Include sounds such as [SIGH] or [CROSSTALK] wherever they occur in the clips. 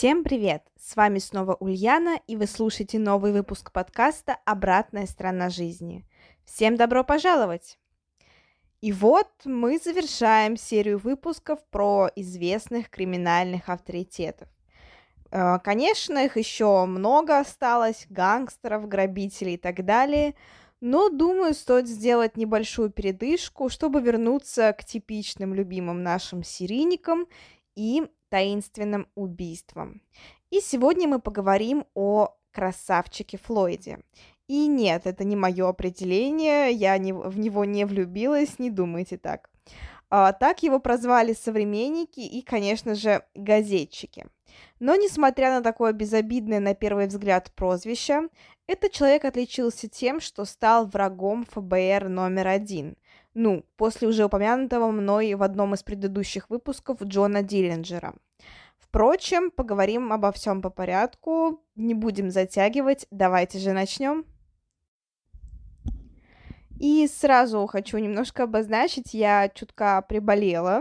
Всем привет! С вами снова Ульяна, и вы слушаете новый выпуск подкаста «Обратная сторона жизни». Всем добро пожаловать! И вот мы завершаем серию выпусков про известных криминальных авторитетов. Э, конечно, их еще много осталось, гангстеров, грабителей и так далее, но, думаю, стоит сделать небольшую передышку, чтобы вернуться к типичным любимым нашим серийникам и таинственным убийством. И сегодня мы поговорим о красавчике Флойде. И нет, это не мое определение, я не, в него не влюбилась, не думайте так. А, так его прозвали современники и, конечно же, газетчики. Но, несмотря на такое безобидное на первый взгляд прозвище, этот человек отличился тем, что стал врагом ФБР номер один – ну, после уже упомянутого мной в одном из предыдущих выпусков Джона Диллинджера. Впрочем, поговорим обо всем по порядку, не будем затягивать, давайте же начнем. И сразу хочу немножко обозначить, я чутка приболела,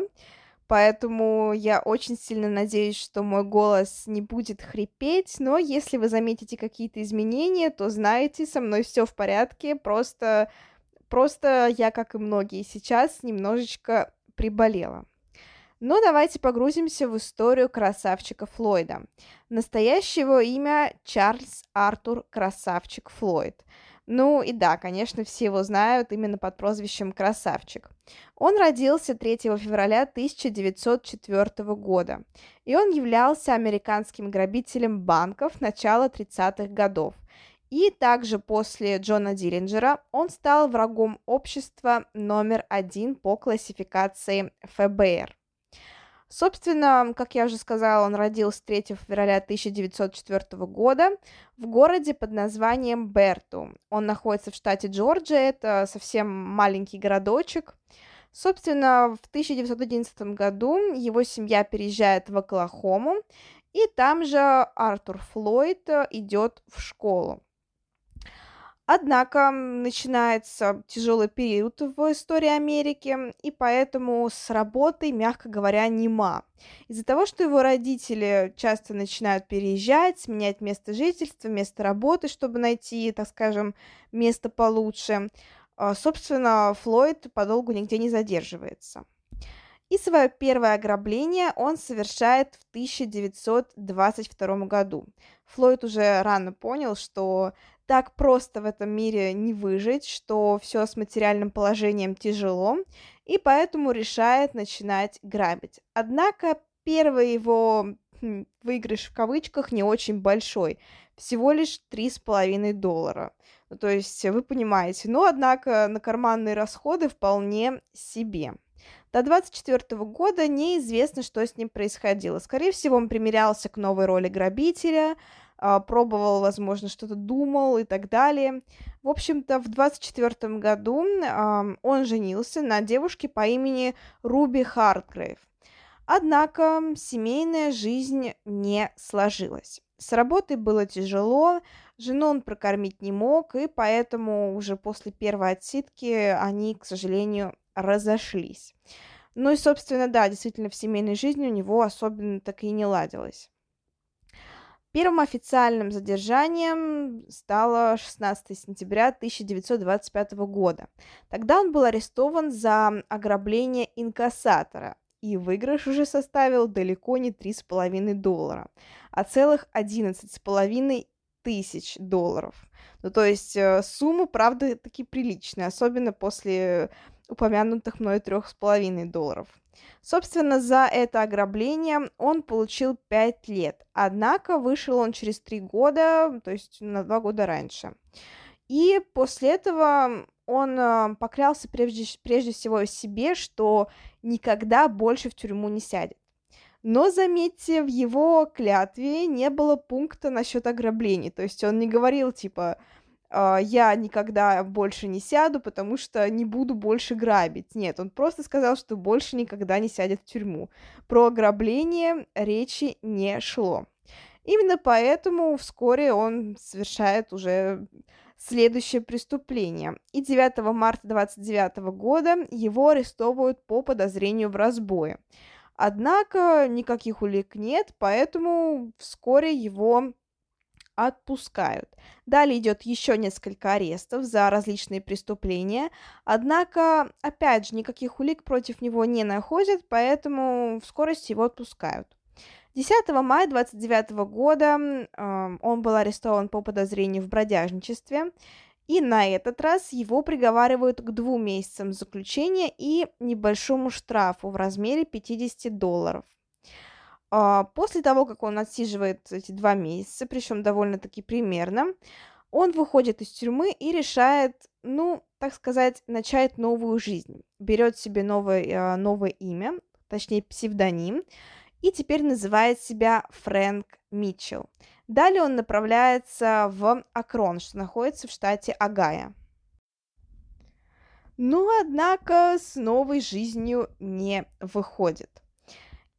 поэтому я очень сильно надеюсь, что мой голос не будет хрипеть, но если вы заметите какие-то изменения, то знаете, со мной все в порядке, просто Просто я, как и многие сейчас, немножечко приболела. Но ну, давайте погрузимся в историю красавчика Флойда. Настоящее его имя Чарльз Артур Красавчик Флойд. Ну и да, конечно, все его знают именно под прозвищем Красавчик. Он родился 3 февраля 1904 года, и он являлся американским грабителем банков начала 30-х годов – и также после Джона Диллинджера он стал врагом общества номер один по классификации ФБР. Собственно, как я уже сказала, он родился 3 февраля 1904 года в городе под названием Берту. Он находится в штате Джорджия, это совсем маленький городочек. Собственно, в 1911 году его семья переезжает в Оклахому, и там же Артур Флойд идет в школу. Однако начинается тяжелый период в истории Америки, и поэтому с работой, мягко говоря, нема. Из-за того, что его родители часто начинают переезжать, менять место жительства, место работы, чтобы найти, так скажем, место получше, а, собственно, Флойд подолгу нигде не задерживается. И свое первое ограбление он совершает в 1922 году. Флойд уже рано понял, что так просто в этом мире не выжить, что все с материальным положением тяжело, и поэтому решает начинать грабить. Однако первый его хм, выигрыш в кавычках не очень большой, всего лишь 3,5 доллара. Ну, то есть вы понимаете, но однако на карманные расходы вполне себе. До 24 года неизвестно, что с ним происходило. Скорее всего, он примерялся к новой роли грабителя, пробовал, возможно, что-то думал и так далее. В общем-то, в 24 году он женился на девушке по имени Руби Хартгрейв. Однако семейная жизнь не сложилась. С работой было тяжело, жену он прокормить не мог, и поэтому уже после первой отсидки они, к сожалению, разошлись. Ну и, собственно, да, действительно, в семейной жизни у него особенно так и не ладилось. Первым официальным задержанием стало 16 сентября 1925 года. Тогда он был арестован за ограбление инкассатора, и выигрыш уже составил далеко не 3,5 доллара, а целых 11,5 тысяч долларов. Ну, то есть э, сумма, правда, таки приличная, особенно после упомянутых мной 3,5 долларов. Собственно, за это ограбление он получил 5 лет, однако вышел он через 3 года, то есть на 2 года раньше. И после этого он э, поклялся прежде, прежде всего себе, что никогда больше в тюрьму не сядет. Но, заметьте, в его клятве не было пункта насчет ограблений. То есть он не говорил, типа, «А, я никогда больше не сяду, потому что не буду больше грабить. Нет, он просто сказал, что больше никогда не сядет в тюрьму. Про ограбление речи не шло. Именно поэтому вскоре он совершает уже следующее преступление. И 9 марта 29 года его арестовывают по подозрению в разбое. Однако никаких улик нет, поэтому вскоре его отпускают. Далее идет еще несколько арестов за различные преступления, однако, опять же, никаких улик против него не находят, поэтому в скорости его отпускают. 10 мая 29 года э, он был арестован по подозрению в бродяжничестве, и на этот раз его приговаривают к двум месяцам заключения и небольшому штрафу в размере 50 долларов. А, после того, как он отсиживает эти два месяца, причем довольно-таки примерно, он выходит из тюрьмы и решает, ну, так сказать, начать новую жизнь. Берет себе новое, а, новое имя, точнее псевдоним, и теперь называет себя Фрэнк Митчелл. Далее он направляется в Акрон, что находится в штате Агая. Но, однако, с новой жизнью не выходит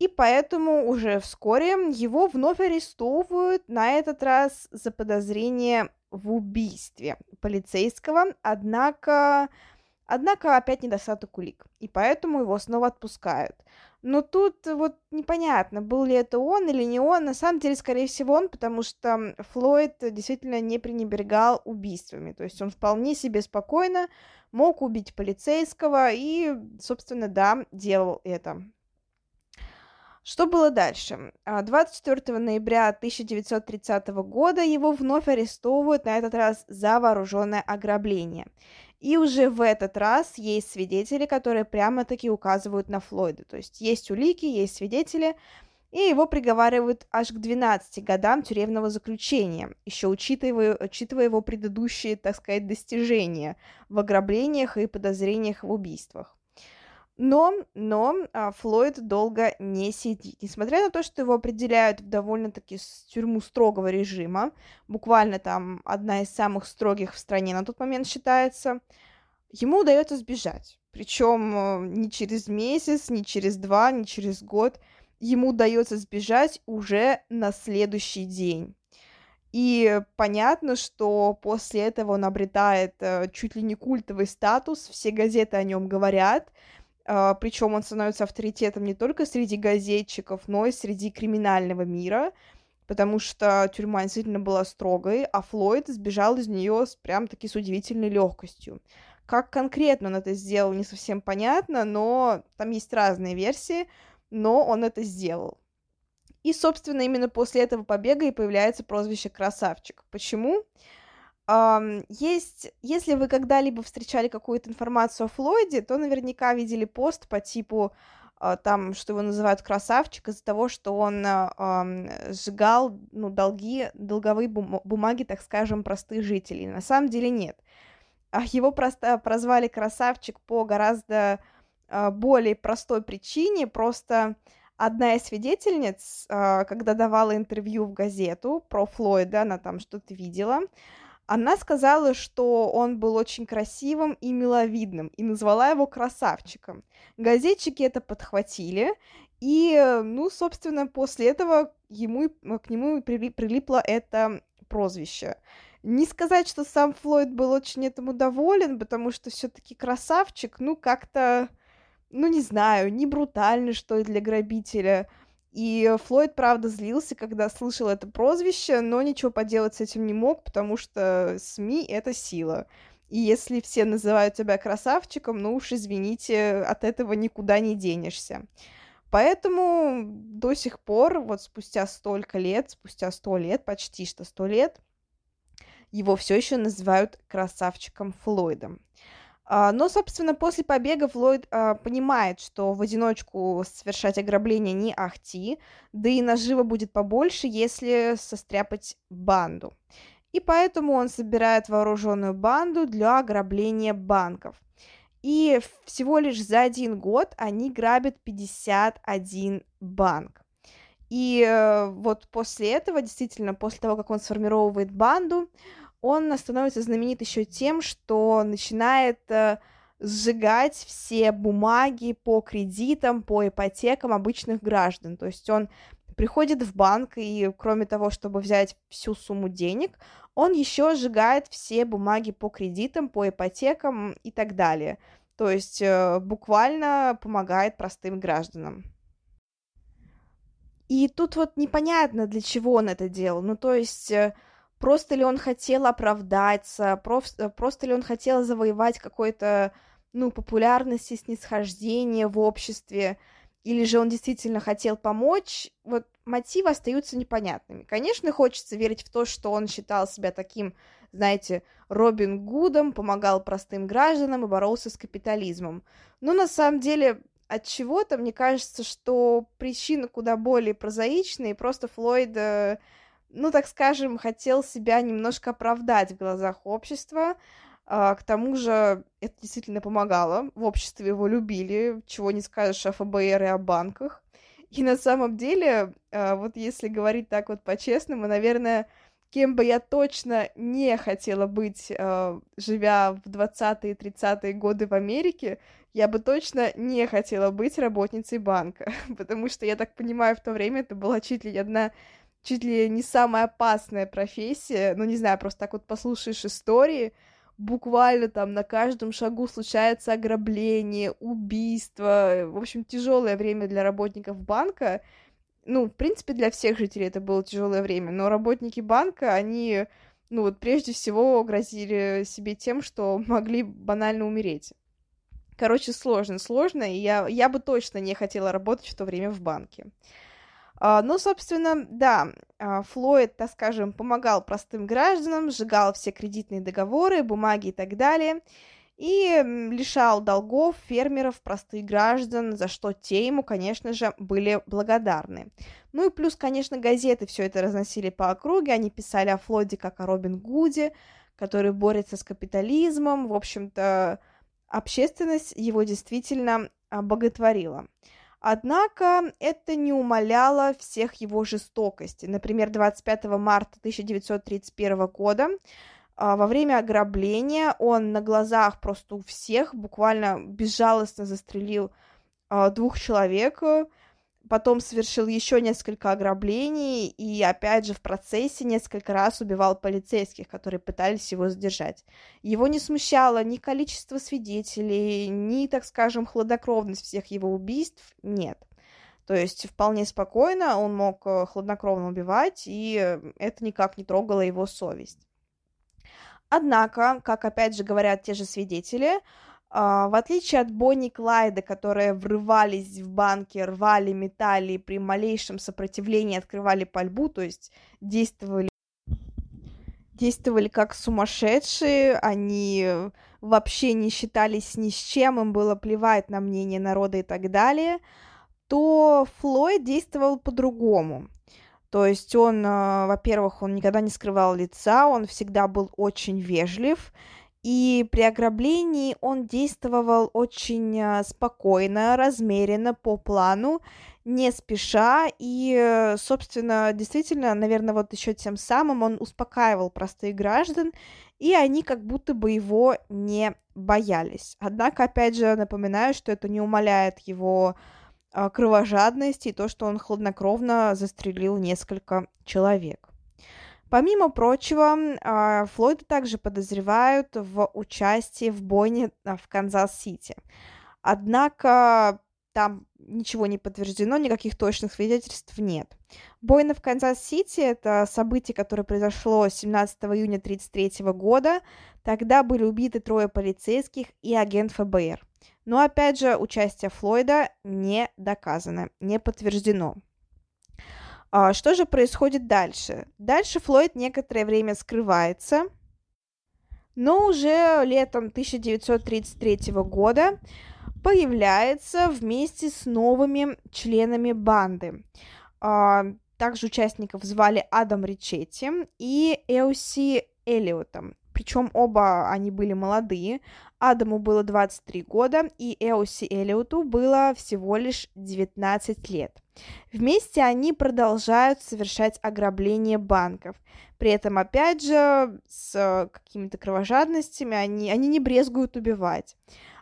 и поэтому уже вскоре его вновь арестовывают, на этот раз за подозрение в убийстве полицейского, однако, однако опять недостаток улик, и поэтому его снова отпускают. Но тут вот непонятно, был ли это он или не он. На самом деле, скорее всего, он, потому что Флойд действительно не пренебрегал убийствами. То есть он вполне себе спокойно мог убить полицейского и, собственно, да, делал это. Что было дальше? 24 а, ноября 1930 года его вновь арестовывают, на этот раз за вооруженное ограбление. И уже в этот раз есть свидетели, которые прямо-таки указывают на Флойда. То есть есть улики, есть свидетели, и его приговаривают аж к 12 годам тюремного заключения, еще учитывая, учитывая его предыдущие, так сказать, достижения в ограблениях и подозрениях в убийствах. Но, но а, Флойд долго не сидит. Несмотря на то, что его определяют в довольно-таки тюрьму строгого режима, буквально там одна из самых строгих в стране на тот момент считается, ему удается сбежать. Причем э, не через месяц, не через два, не через год. Ему удается сбежать уже на следующий день. И понятно, что после этого он обретает э, чуть ли не культовый статус, все газеты о нем говорят, причем он становится авторитетом не только среди газетчиков, но и среди криминального мира, потому что тюрьма действительно была строгой, а Флойд сбежал из нее с прям-таки с удивительной легкостью. Как конкретно он это сделал, не совсем понятно, но там есть разные версии, но он это сделал. И, собственно, именно после этого побега и появляется прозвище «Красавчик». Почему? Есть, если вы когда-либо встречали какую-то информацию о Флойде, то наверняка видели пост по типу а, там, что его называют красавчик из-за того, что он э, сжигал ну, долги, долговые бумаги, так скажем, простых жителей. На самом деле нет. А его просто прозвали красавчик по гораздо э, более простой причине. Просто одна из свидетельниц, э, когда давала интервью в газету про Флойда, она там что-то видела, она сказала, что он был очень красивым и миловидным, и назвала его красавчиком. Газетчики это подхватили, и, ну, собственно, после этого ему, к нему прилипло это прозвище. Не сказать, что сам Флойд был очень этому доволен, потому что все-таки красавчик, ну, как-то, ну, не знаю, не брутально, что ли, для грабителя. И Флойд, правда, злился, когда слышал это прозвище, но ничего поделать с этим не мог, потому что СМИ — это сила. И если все называют тебя красавчиком, ну уж извините, от этого никуда не денешься. Поэтому до сих пор, вот спустя столько лет, спустя сто лет, почти что сто лет, его все еще называют красавчиком Флойдом. А, но, собственно, после побега Флойд а, понимает, что в одиночку совершать ограбление не ахти, да и нажива будет побольше, если состряпать банду. И поэтому он собирает вооруженную банду для ограбления банков. И всего лишь за один год они грабят 51 банк. И э, вот после этого, действительно, после того, как он сформировывает банду, он становится знаменит еще тем, что начинает э, сжигать все бумаги по кредитам, по ипотекам обычных граждан. То есть он приходит в банк и, кроме того, чтобы взять всю сумму денег, он еще сжигает все бумаги по кредитам, по ипотекам и так далее. То есть э, буквально помогает простым гражданам. И тут вот непонятно, для чего он это делал. Ну, то есть, э, просто ли он хотел оправдаться, просто, просто ли он хотел завоевать какой-то, ну, популярность и снисхождение в обществе, или же он действительно хотел помочь, вот мотивы остаются непонятными. Конечно, хочется верить в то, что он считал себя таким, знаете, Робин Гудом, помогал простым гражданам и боролся с капитализмом. Но на самом деле от чего-то мне кажется, что причина куда более прозаичная, и просто Флойд, э, ну, так скажем, хотел себя немножко оправдать в глазах общества. А, к тому же это действительно помогало. В обществе его любили, чего не скажешь о ФБР и о банках. И на самом деле, а, вот если говорить так вот по-честному, наверное, кем бы я точно не хотела быть, а, живя в 20-е 30-е годы в Америке, я бы точно не хотела быть работницей банка, [LAUGHS] потому что, я так понимаю, в то время это была чуть ли одна, чуть ли не самая опасная профессия, ну, не знаю, просто так вот послушаешь истории, буквально там на каждом шагу случается ограбление, убийство, в общем, тяжелое время для работников банка, ну, в принципе, для всех жителей это было тяжелое время, но работники банка, они, ну, вот прежде всего грозили себе тем, что [LAUGHS] могли банально умереть. Короче, сложно, сложно, и я, я бы точно не хотела работать в то время в банке. Uh, ну, собственно, да, uh, Флойд, так скажем, помогал простым гражданам, сжигал все кредитные договоры, бумаги и так далее, и лишал долгов фермеров, простых граждан, за что те ему, конечно же, были благодарны. Ну и плюс, конечно, газеты все это разносили по округе, они писали о Флойде как о Робин Гуде, который борется с капитализмом, в общем-то, общественность его действительно боготворила. Однако это не умаляло всех его жестокости. Например, 25 марта 1931 года а, во время ограбления он на глазах просто у всех буквально безжалостно застрелил а, двух человек, потом совершил еще несколько ограблений и, опять же, в процессе несколько раз убивал полицейских, которые пытались его задержать. Его не смущало ни количество свидетелей, ни, так скажем, хладнокровность всех его убийств, нет. То есть вполне спокойно он мог э, хладнокровно убивать, и это никак не трогало его совесть. Однако, как опять же говорят те же свидетели, в отличие от Бонни и Клайда, которые врывались в банки, рвали, металли, при малейшем сопротивлении открывали пальбу, то есть действовали, действовали как сумасшедшие, они вообще не считались ни с чем, им было плевать на мнение народа и так далее, то Флойд действовал по-другому. То есть он, uh, во-первых, он никогда не скрывал лица, он всегда был очень вежлив, и при ограблении он действовал очень а, спокойно, размеренно, по плану, не спеша, и, собственно, действительно, наверное, вот еще тем самым он успокаивал простых граждан, и они как будто бы его не боялись. Однако, опять же, напоминаю, что это не умаляет его а, кровожадность и то, что он хладнокровно застрелил несколько человек. Помимо прочего, а, Флойда также подозревают в участии в бойне а, в Канзас-Сити. Однако там ничего не подтверждено, никаких точных свидетельств нет. Бойня в Канзас-Сити – это событие, которое произошло 17 июня 1933 года. Тогда были убиты трое полицейских и агент ФБР. Но опять же, участие Флойда не доказано, не подтверждено. А, что же происходит дальше? Дальше Флойд некоторое время скрывается, но уже летом 1933 года появляется вместе с новыми членами банды. А, также участников звали Адам Ричетти и Эуси Эллиотом. Причем оба они были молодые. Адаму было 23 года, и Эоси Эллиоту было всего лишь 19 лет. Вместе они продолжают совершать ограбление банков. При этом, опять же, с какими-то кровожадностями они, они не брезгуют убивать.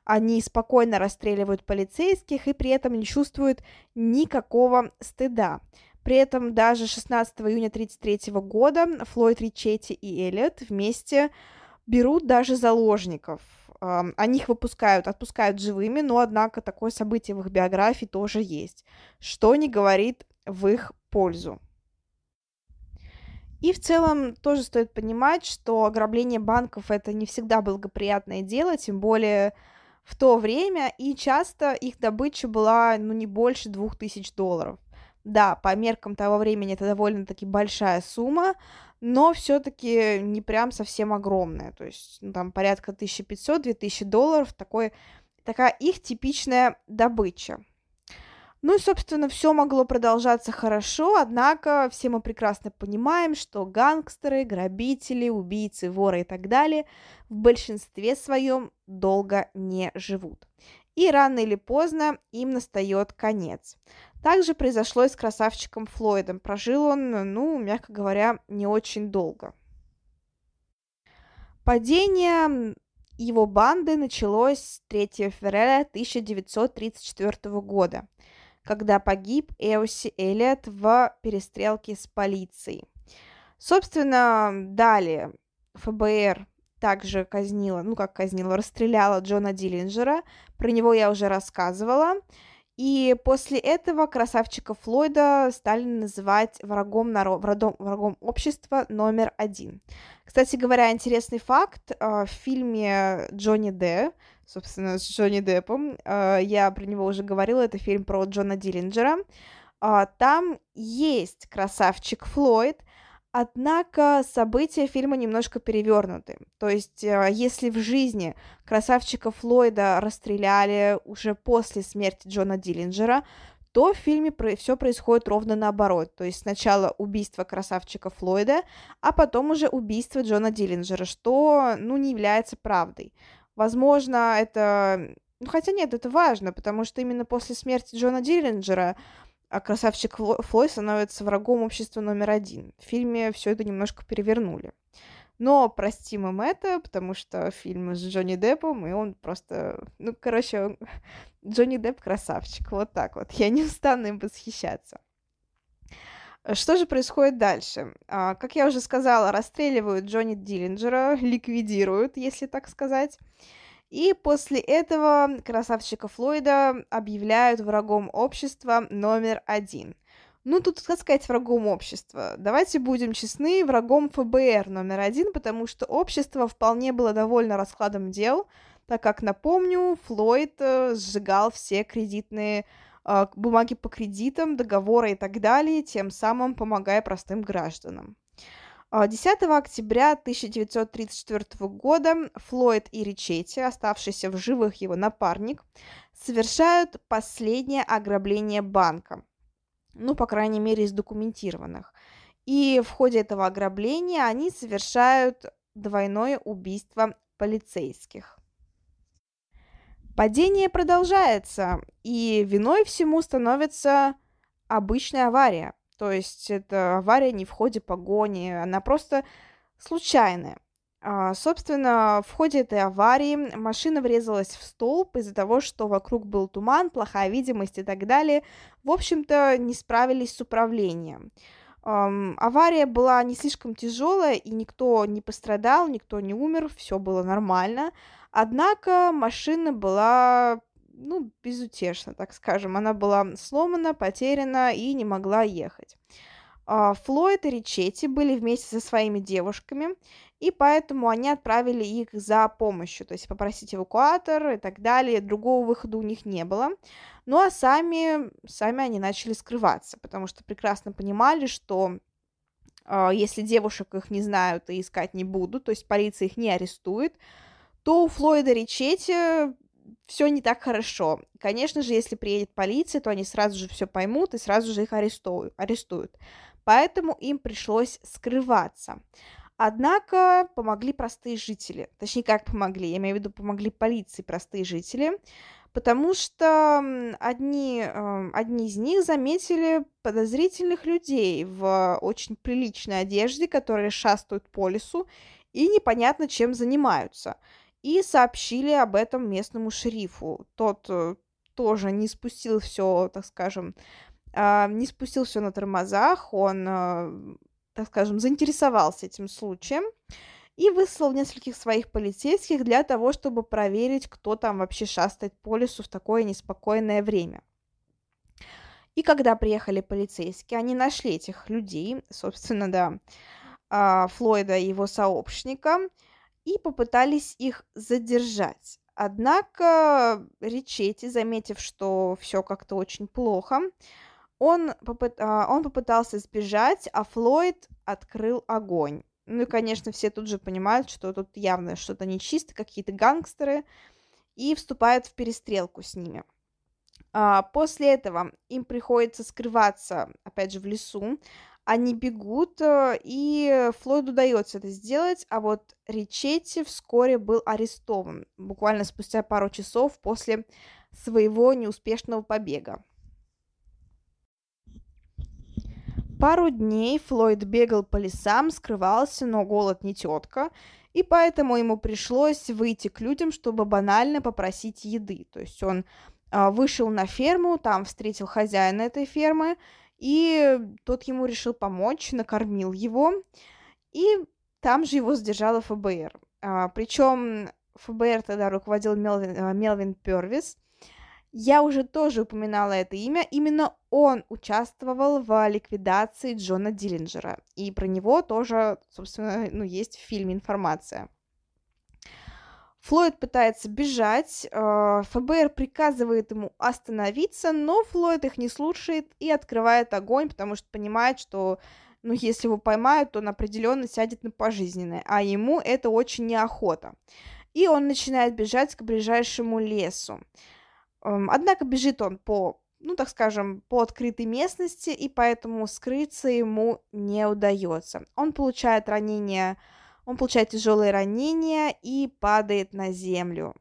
Они спокойно расстреливают полицейских и при этом не чувствуют никакого стыда. При этом даже 16 июня 1933 года Флойд Ричетти и Эллиот вместе берут даже заложников. Они их выпускают, отпускают живыми, но, однако, такое событие в их биографии тоже есть, что не говорит в их пользу. И в целом тоже стоит понимать, что ограбление банков это не всегда благоприятное дело, тем более в то время, и часто их добыча была, ну, не больше двух тысяч долларов. Да, по меркам того времени это довольно-таки большая сумма, но все-таки не прям совсем огромная, то есть ну, там порядка 1500-2000 долларов, такой, такая их типичная добыча. Ну и, собственно, все могло продолжаться хорошо, однако все мы прекрасно понимаем, что гангстеры, грабители, убийцы, воры и так далее в большинстве своем долго не живут. И рано или поздно им настает конец. Также произошло и с красавчиком Флойдом. Прожил он, ну, мягко говоря, не очень долго. Падение его банды началось 3 февраля 1934 года, когда погиб Эоси Элliot в перестрелке с полицией. Собственно, далее ФБР также казнила, ну как казнила, расстреляла Джона Диллинджера. Про него я уже рассказывала. И после этого красавчика Флойда стали называть врагом, народ, врагом, врагом общества номер один. Кстати говоря, интересный факт, а, в фильме Джонни Д, собственно, с Джонни Деппом, а, я про него уже говорила, это фильм про Джона Диллинджера, а, там есть красавчик Флойд, Однако события фильма немножко перевернуты. То есть, э, если в жизни красавчика Флойда расстреляли уже после смерти Джона Диллинджера, то в фильме все происходит ровно наоборот. То есть сначала убийство красавчика Флойда, а потом уже убийство Джона Диллинджера, что, ну, не является правдой. Возможно, это... Ну, хотя нет, это важно, потому что именно после смерти Джона Диллинджера а красавчик Флой становится врагом общества номер один. В фильме все это немножко перевернули. Но простим им это, потому что фильм с Джонни Деппом, и он просто... Ну, короче, он... [LAUGHS] Джонни Депп красавчик, вот так вот. Я не устану им восхищаться. Что же происходит дальше? А, как я уже сказала, расстреливают Джонни Диллинджера, ликвидируют, если так сказать. И после этого красавчика Флойда объявляют врагом общества номер один. Ну, тут, как сказать, врагом общества. Давайте будем честны, врагом ФБР номер один, потому что общество вполне было довольно раскладом дел, так как, напомню, Флойд э, сжигал все кредитные э, бумаги по кредитам, договоры и так далее, тем самым помогая простым гражданам. 10 а, октября 1934 года Флойд и Ричетти, оставшийся в живых его напарник, совершают последнее ограбление банка. Ну, по крайней мере, из документированных. И в ходе этого ограбления они совершают двойное убийство полицейских. Падение продолжается, и виной всему становится обычная авария. То есть это авария не в ходе погони, она просто случайная. А, собственно, в ходе этой аварии машина врезалась в столб из-за того, что вокруг был туман, плохая видимость и так далее. В общем-то, не справились с управлением. Um, авария была не слишком тяжелая, и никто не пострадал, никто не умер, все было нормально. Однако машина была ну, безутешна, так скажем. Она была сломана, потеряна и не могла ехать. А, Флойд и Ричетти были вместе со своими девушками, и поэтому они отправили их за помощью, то есть попросить эвакуатор и так далее. Другого выхода у них не было. Ну а сами, сами они начали скрываться, потому что прекрасно понимали, что э, если девушек их не знают и искать не будут, то есть полиция их не арестует, то у Флойда Ричетти все не так хорошо. Конечно же, если приедет полиция, то они сразу же все поймут и сразу же их арестуют. арестуют. Поэтому им пришлось скрываться. Однако помогли простые жители. Точнее, как помогли? Я имею в виду, помогли полиции простые жители, потому что одни, э, одни из них заметили подозрительных людей в очень приличной одежде, которые шастают по лесу и непонятно чем занимаются. И сообщили об этом местному шерифу. Тот э, тоже не спустил все, так скажем, а, не спустил все на тормозах, он, а, так скажем, заинтересовался этим случаем и выслал нескольких своих полицейских для того, чтобы проверить, кто там вообще шастает по лесу в такое неспокойное время. И когда приехали полицейские, они нашли этих людей, собственно, да, а, Флойда и его сообщника, и попытались их задержать. Однако Ричетти, заметив, что все как-то очень плохо, он, попыт... А, он попытался сбежать, а Флойд открыл огонь. Ну и, конечно, все тут же понимают, что тут явно что-то нечисто, какие-то гангстеры, и вступают в перестрелку с ними. А, после этого им приходится скрываться, опять же, в лесу. Они бегут, э, и Флойду удается это сделать, а вот Ричетти вскоре был арестован, буквально спустя пару часов после своего неуспешного побега. Пару дней Флойд бегал по лесам, скрывался, но голод не тетка, и поэтому ему пришлось выйти к людям, чтобы банально попросить еды. То есть он а, вышел на ферму, там встретил хозяина этой фермы, и тот ему решил помочь, накормил его, и там же его сдержала ФБР. А, причем ФБР тогда руководил Мелвин, а, Мелвин Первис – я уже тоже упоминала это имя. Именно он участвовал в ликвидации Джона Диллинджера. И про него тоже, собственно, ну, есть в фильме информация. Флойд пытается бежать, э, ФБР приказывает ему остановиться, но Флойд их не слушает и открывает огонь, потому что понимает, что ну, если его поймают, то он определенно сядет на пожизненное, а ему это очень неохота. И он начинает бежать к ближайшему лесу. Однако бежит он по, ну так скажем, по открытой местности, и поэтому скрыться ему не удается. Он получает ранение, он получает тяжелые ранения и падает на землю.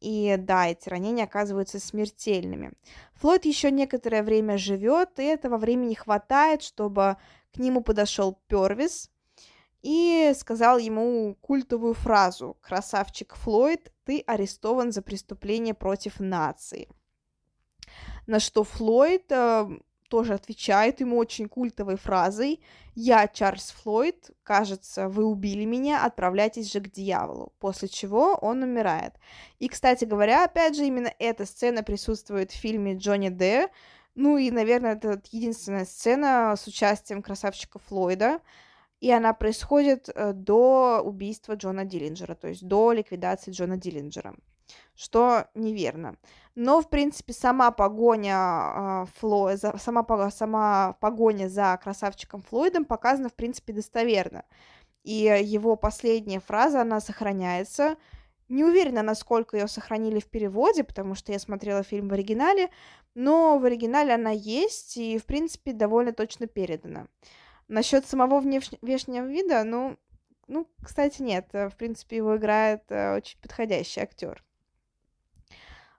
И да, эти ранения оказываются смертельными. Флойд еще некоторое время живет, и этого времени хватает, чтобы к нему подошел Первис и сказал ему культовую фразу «Красавчик Флойд, ты арестован за преступление против нации. На что Флойд э, тоже отвечает ему очень культовой фразой «Я Чарльз Флойд, кажется, вы убили меня, отправляйтесь же к дьяволу», после чего он умирает. И, кстати говоря, опять же, именно эта сцена присутствует в фильме Джонни Д. Ну и, наверное, это единственная сцена с участием красавчика Флойда, и она происходит э, до убийства Джона Диллинджера, то есть до ликвидации Джона Диллинджера, что неверно. Но, в принципе, сама погоня э, Фло... сама, сама погоня за красавчиком Флойдом показана, в принципе, достоверно. И его последняя фраза, она сохраняется. Не уверена, насколько ее сохранили в переводе, потому что я смотрела фильм в оригинале, но в оригинале она есть и, в принципе, довольно точно передана. Насчет самого внеш... внешнего вида, ну, ну, кстати, нет. Э, в принципе, его играет э, очень подходящий актер.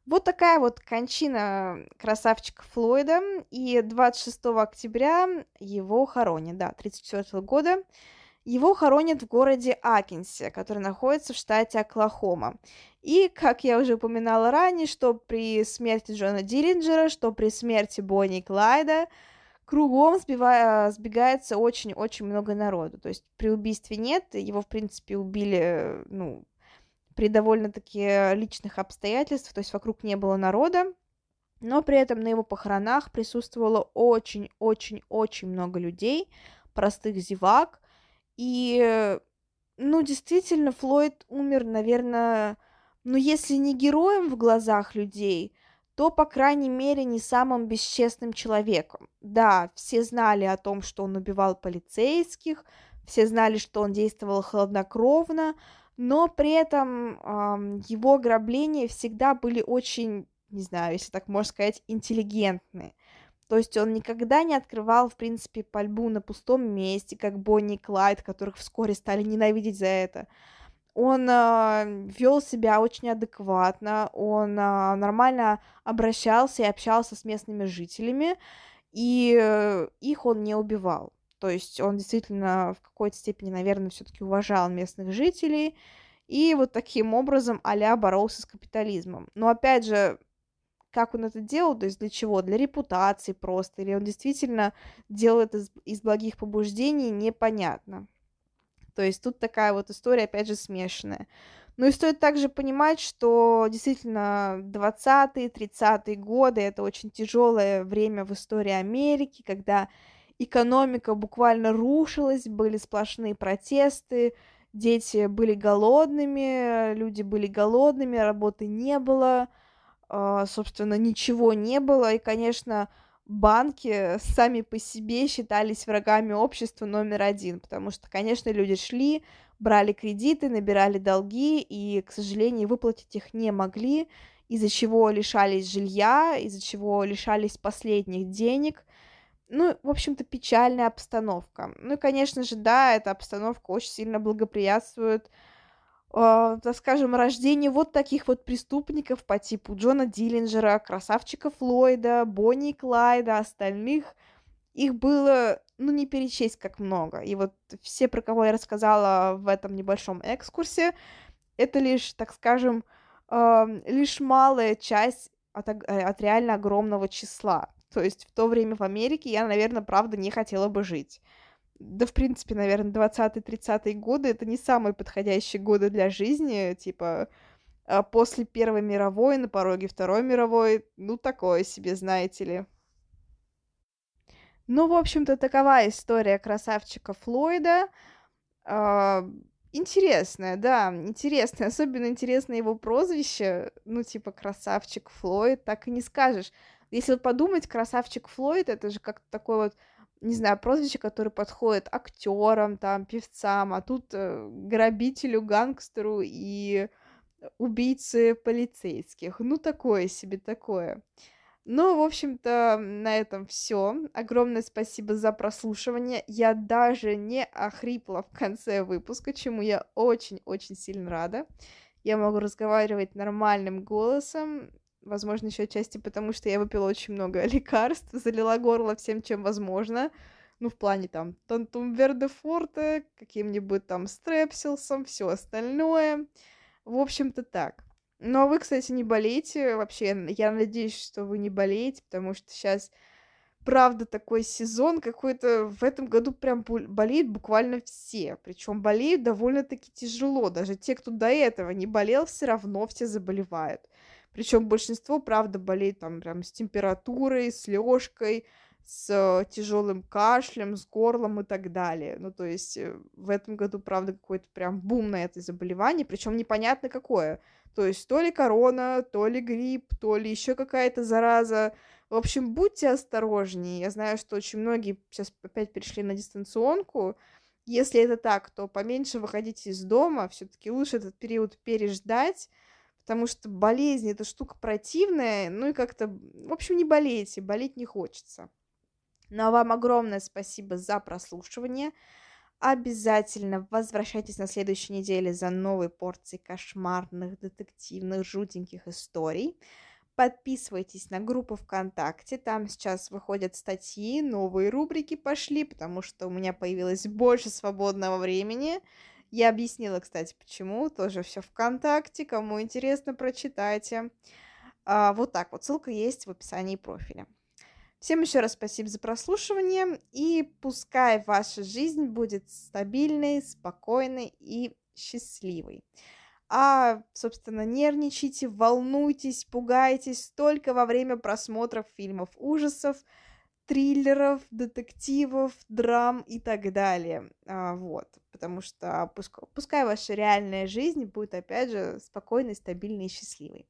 Вот такая вот кончина красавчика Флойда. И 26 октября его хоронят, да, 34 года. Его хоронят в городе Акинсе, который находится в штате Оклахома. И, как я уже упоминала ранее, что при смерти Джона Диллинджера, что при смерти Бонни и Клайда – кругом сбивая, сбегается очень-очень много народу. То есть при убийстве нет, его, в принципе, убили, ну, при довольно-таки личных обстоятельствах, то есть вокруг не было народа, но при этом на его похоронах присутствовало очень-очень-очень много людей, простых зевак, и, ну, действительно, Флойд умер, наверное, ну, если не героем в глазах людей, то, по крайней мере, не самым бесчестным человеком. Да, все знали о том, что он убивал полицейских, все знали, что он действовал хладнокровно, но при этом э, его ограбления всегда были очень, не знаю, если так можно сказать, интеллигентные. То есть он никогда не открывал, в принципе, пальбу на пустом месте, как Бонни и Клайд, которых вскоре стали ненавидеть за это. Он э, вел себя очень адекватно, он э, нормально обращался и общался с местными жителями, и э, их он не убивал. То есть он действительно в какой-то степени, наверное, все-таки уважал местных жителей, и вот таким образом а боролся с капитализмом. Но опять же, как он это делал, то есть для чего? Для репутации просто, или он действительно делает из, из благих побуждений, непонятно. То есть тут такая вот история, опять же, смешанная. Ну и стоит также понимать, что действительно 20-е, 30-е годы это очень тяжелое время в истории Америки, когда экономика буквально рушилась, были сплошные протесты, дети были голодными, люди были голодными, работы не было, а, собственно, ничего не было. И, конечно, банки сами по себе считались врагами общества номер один, потому что, конечно, люди шли, брали кредиты, набирали долги, и, к сожалению, выплатить их не могли, из-за чего лишались жилья, из-за чего лишались последних денег. Ну, в общем-то, печальная обстановка. Ну и, конечно же, да, эта обстановка очень сильно благоприятствует э, так скажем, рождение вот таких вот преступников по типу Джона Диллинджера, красавчика Флойда, Бонни и Клайда, остальных. Их было, ну, не перечесть как много. И вот все, про кого я рассказала в этом небольшом экскурсе, это лишь, так скажем, э, лишь малая часть от, э, от реально огромного числа. То есть в то время в Америке я, наверное, правда не хотела бы жить да, в принципе, наверное, 20-30-е годы это не самые подходящие годы для жизни, типа, а после Первой мировой, на пороге Второй мировой, ну, такое себе, знаете ли. Ну, в общем-то, такова история красавчика Флойда. А, интересная, да, интересная. Особенно интересно его прозвище. Ну, типа, красавчик Флойд, так и не скажешь. Если вот подумать, красавчик Флойд, это же как-то такой вот не знаю, прозвище, которое подходит актерам, там, певцам, а тут э, грабителю, гангстеру и убийце полицейских. Ну, такое себе такое. Ну, в общем-то, на этом все. Огромное спасибо за прослушивание. Я даже не охрипла в конце выпуска, чему я очень-очень сильно рада. Я могу разговаривать нормальным голосом, Возможно, еще отчасти потому, что я выпила очень много [LAUGHS] лекарств, залила горло всем, чем возможно. Ну, в плане там тантум верде каким-нибудь там стрепсилсом, все остальное. В общем-то так. Но вы, кстати, не болеете вообще. Я надеюсь, что вы не болеете, потому что сейчас, правда, такой сезон какой-то в этом году прям болеют буквально все. Причем болеют довольно-таки тяжело. Даже те, кто до этого не болел, все равно все заболевают. Причем большинство, правда, болеет там прям с температурой, с лёжкой, с э, тяжелым кашлем, с горлом и так далее. Ну, то есть э, в этом году, правда, какой-то прям бум на это заболевание, причем непонятно какое. То есть то ли корона, то ли грипп, то ли еще какая-то зараза. В общем, будьте осторожнее. Я знаю, что очень многие сейчас опять перешли на дистанционку. Если это так, то поменьше выходите из дома. Все-таки лучше этот период переждать, потому что болезнь это штука противная, ну и как-то, в общем, не болейте, болеть не хочется. Ну а вам огромное спасибо за прослушивание. Обязательно возвращайтесь на следующей неделе за новой порцией кошмарных, детективных, жутеньких историй. Подписывайтесь на группу ВКонтакте, там сейчас выходят статьи, новые рубрики пошли, потому что у меня появилось больше свободного времени. Я объяснила, кстати, почему. Тоже все ВКонтакте. Кому интересно, прочитайте. А, вот так вот. Ссылка есть в описании профиля. Всем еще раз спасибо за прослушивание. И пускай ваша жизнь будет стабильной, спокойной и счастливой. А, собственно, нервничайте, волнуйтесь, пугайтесь только во время просмотров фильмов ужасов, триллеров, детективов, драм и так далее. А, вот, потому что пускай, пускай ваша реальная жизнь будет, опять же, спокойной, стабильной и счастливой.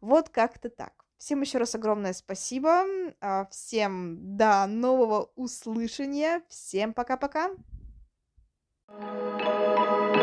Вот как-то так. Всем еще раз огромное спасибо. А, всем до нового услышания. Всем пока-пока. thank you